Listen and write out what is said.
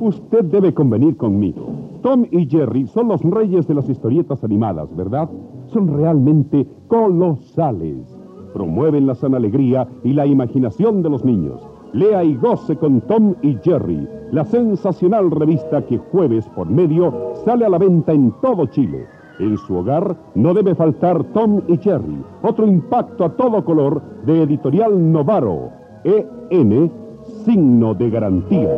Usted debe convenir conmigo. Tom y Jerry son los reyes de las historietas animadas, ¿verdad? Son realmente colosales. Promueven la sana alegría y la imaginación de los niños. Lea y goce con Tom y Jerry, la sensacional revista que jueves por medio sale a la venta en todo Chile. En su hogar no debe faltar Tom y Jerry, otro impacto a todo color de editorial Novaro, EN, signo de garantía.